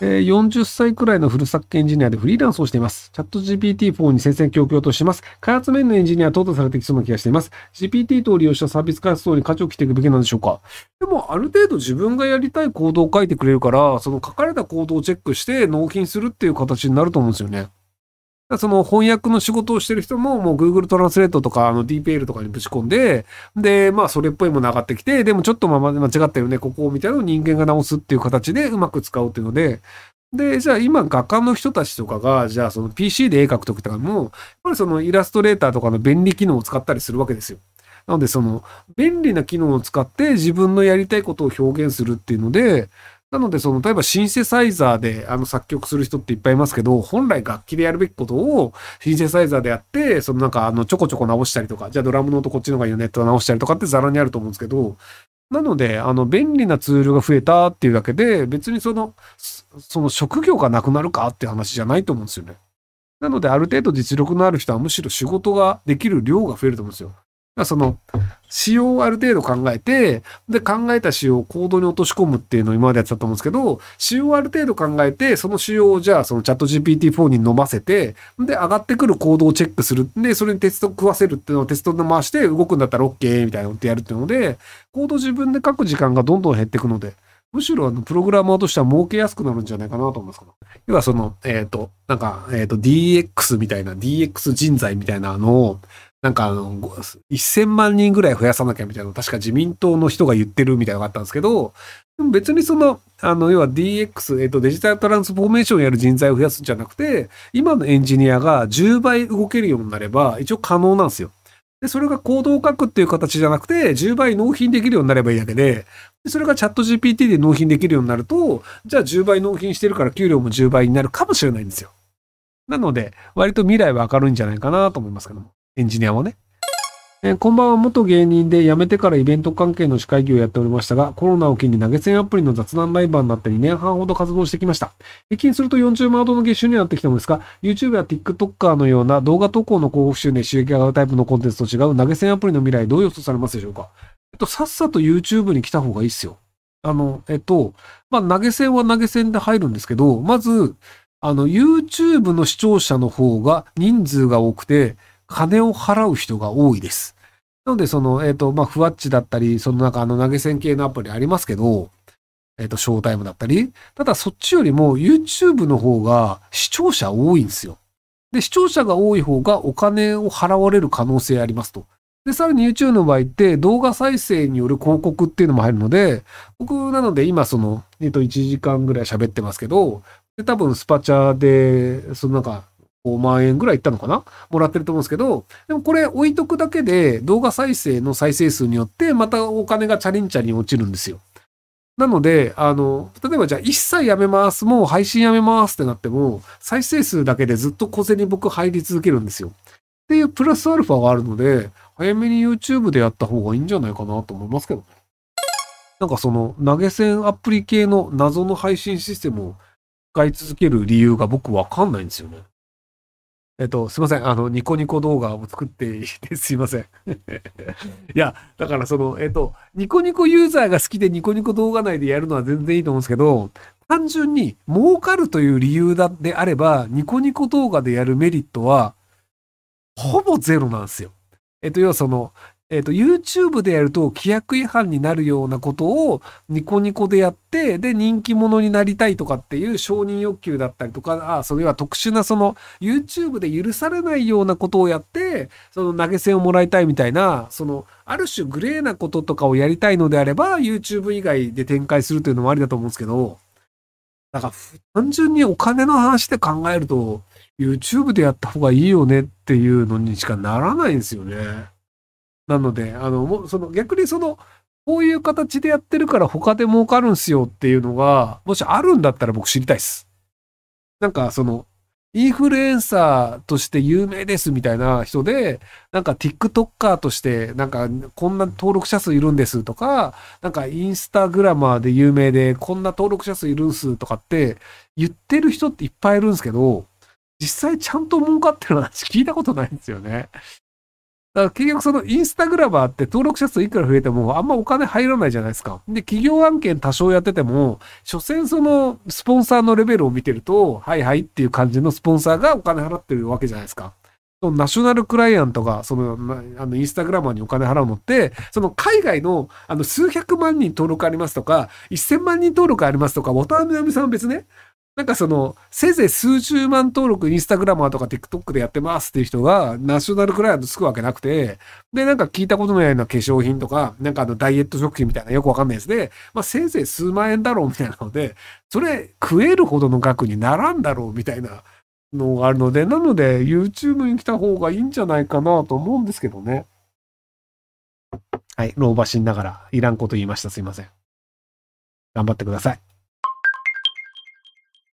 えー、40歳くらいのフルスタックエンジニアでフリーランスをしています。 ChatGPT-4 に戦々恐々とします。開発面のエンジニアは淘汰されてきそうな気がしています。GPT 等を利用したサービス開発等に価値を着ていくべきなんでしょうかでも、ある程度自分がやりたい行動を書いてくれるから、その書かれた行動をチェックして納品するっていう形になると思うんですよね。その翻訳の仕事をしてる人も、もう Google トランスレートとか、あの DeepL とかにぶち込んで、で、まあそれっぽいもの上がってきて、でもちょっとま間違ったよね、ここみたいなのを人間が直すっていう形でうまく使うっていうので、で、じゃあ今画家の人たちとかが、じゃあその PC で絵描くときとかも、やっぱりそのイラストレーターとかの便利機能を使ったりするわけですよ。なのでその便利な機能を使って自分のやりたいことを表現するっていうので、なので、その、例えばシンセサイザーであの作曲する人っていっぱいいますけど、本来楽器でやるべきことをシンセサイザーでやって、そのなんかあのちょこちょこ直したりとか、じゃあドラムの音こっちの方がいいよねって直したりとかってザラにあると思うんですけど、なので、あの、便利なツールが増えたっていうだけで、別にその、その職業がなくなるかって話じゃないと思うんですよね。なので、ある程度実力のある人はむしろ仕事ができる量が増えると思うんですよ。その、仕様をある程度考えて、で、考えた仕様をコードに落とし込むっていうのを今までやってたと思うんですけど、仕様をある程度考えて、その仕様をじゃあそのチャット GPT-4 に飲ませて、で、上がってくるコードをチェックする。で、それにテスト食わせるっていうのをテストで回して動くんだったら OK みたいなのってやるっていうので、コード自分で書く時間がどんどん減っていくので、むしろあの、プログラマーとしては儲けやすくなるんじゃないかなと思いますけど要はその、えっ、ー、と、なんか、えっ、ー、と、DX みたいな、DX 人材みたいなのを、なんかあの、1000万人ぐらい増やさなきゃみたいな確か自民党の人が言ってるみたいなのがあったんですけど、でも別にその、あの、要は DX、えっと、デジタルトランスフォーメーションやる人材を増やすんじゃなくて、今のエンジニアが10倍動けるようになれば、一応可能なんですよ。で、それがコードを書くっていう形じゃなくて、10倍納品できるようになればいいだけで、でそれがチャット GPT で納品できるようになると、じゃあ10倍納品してるから給料も10倍になるかもしれないんですよ。なので、割と未来は明るいんじゃないかなと思いますけども。エンジニアもね。えー、こんばんは。元芸人で辞めてからイベント関係の司会業をやっておりましたが、コロナを機に投げ銭アプリの雑談ライバーになって2年半ほど活動してきました。平均すると40万ほどの月収になってきたのですが、YouTube や TikToker のような動画投稿の広告収入収益が上がるタイプのコンテンツと違う投げ銭アプリの未来どう予想されますでしょうか？えっと、さっさと YouTube に来た方がいいっすよ。あの、えっと、まあ、投げ銭は投げ銭で入るんですけど、まず、あの、YouTube の視聴者の方が人数が多くて、金を払う人が多いです。なので、その、えっ、ー、と、まあ、ふわっちだったり、その中、あの、投げ銭系のアプリありますけど、えっ、ー、と、ショータイムだったり、ただそっちよりも YouTube の方が視聴者多いんですよ。で、視聴者が多い方がお金を払われる可能性ありますと。で、さらに YouTube の場合って動画再生による広告っていうのも入るので、僕なので今その、えっ、と、1時間ぐらい喋ってますけど、で、多分スパチャで、そのなんか、5万円ぐらいいったのかな？もらってると思うんですけど、でもこれ置いとくだけで動画再生の再生数によってまたお金がチャリンチャリン落ちるんですよ。なので、あの、例えばじゃあ一切やめます、もう配信やめますってなっても、再生数だけでずっと小銭僕入り続けるんですよ。っていうプラスアルファがあるので、早めに YouTube でやった方がいいんじゃないかなと思いますけどね。なんかその投げ銭アプリ系の謎の配信システムを使い続ける理由が僕わかんないんですよね。えっと、すいません。あの、ニコニコ動画を作っていてすいません。いや、だからその、えっと、ニコニコユーザーが好きでニコニコ動画内でやるのは全然いいと思うんですけど、単純に儲かるという理由だであれば、ニコニコ動画でやるメリットは、ほぼゼロなんですよ。えっと、要はその、えっ、ー、と、YouTube でやると規約違反になるようなことをニコニコでやって、で、人気者になりたいとかっていう承認欲求だったりとか、あ、それは特殊なその YouTube で許されないようなことをやって、その投げ銭をもらいたいみたいな、その、ある種グレーなこととかをやりたいのであれば、YouTube 以外で展開するというのもありだと思うんですけど、だから単純にお金の話で考えると、YouTube でやった方がいいよねっていうのにしかならないんですよね。なので、あの、もうその逆にその、こういう形でやってるから他で儲かるんすよっていうのが、もしあるんだったら僕知りたいっす。なんかその、インフルエンサーとして有名ですみたいな人で、なんか TikToker として、なんかこんな登録者数いるんですとか、なんかインスタグラマーで有名でこんな登録者数いるんすとかって言ってる人っていっぱいいるんですけど、実際ちゃんと儲かってる話聞いたことないんですよね。だから結局そのインスタグラマーって登録者数いくら増えてもあんまお金入らないじゃないですか。で、企業案件多少やってても、所詮そのスポンサーのレベルを見てると、はいはいっていう感じのスポンサーがお金払ってるわけじゃないですか。そのナショナルクライアントが、その、あの、インスタグラマーにお金払うのって、その海外の、あの、数百万人登録ありますとか、1000万人登録ありますとか、渡辺美さんは別ね、なんかその、せいぜい数十万登録インスタグラマーとか TikTok でやってますっていう人が、ナショナルクライアントつくわけなくて、で、なんか聞いたことのないような化粧品とか、なんかあの、ダイエット食品みたいなよくわかんないやつで、まあ、せいぜい数万円だろうみたいなので、それ食えるほどの額にならんだろうみたいなのがあるので、なので YouTube に来た方がいいんじゃないかなと思うんですけどね。はい、老婆しながらいらんこと言いました。すいません。頑張ってください。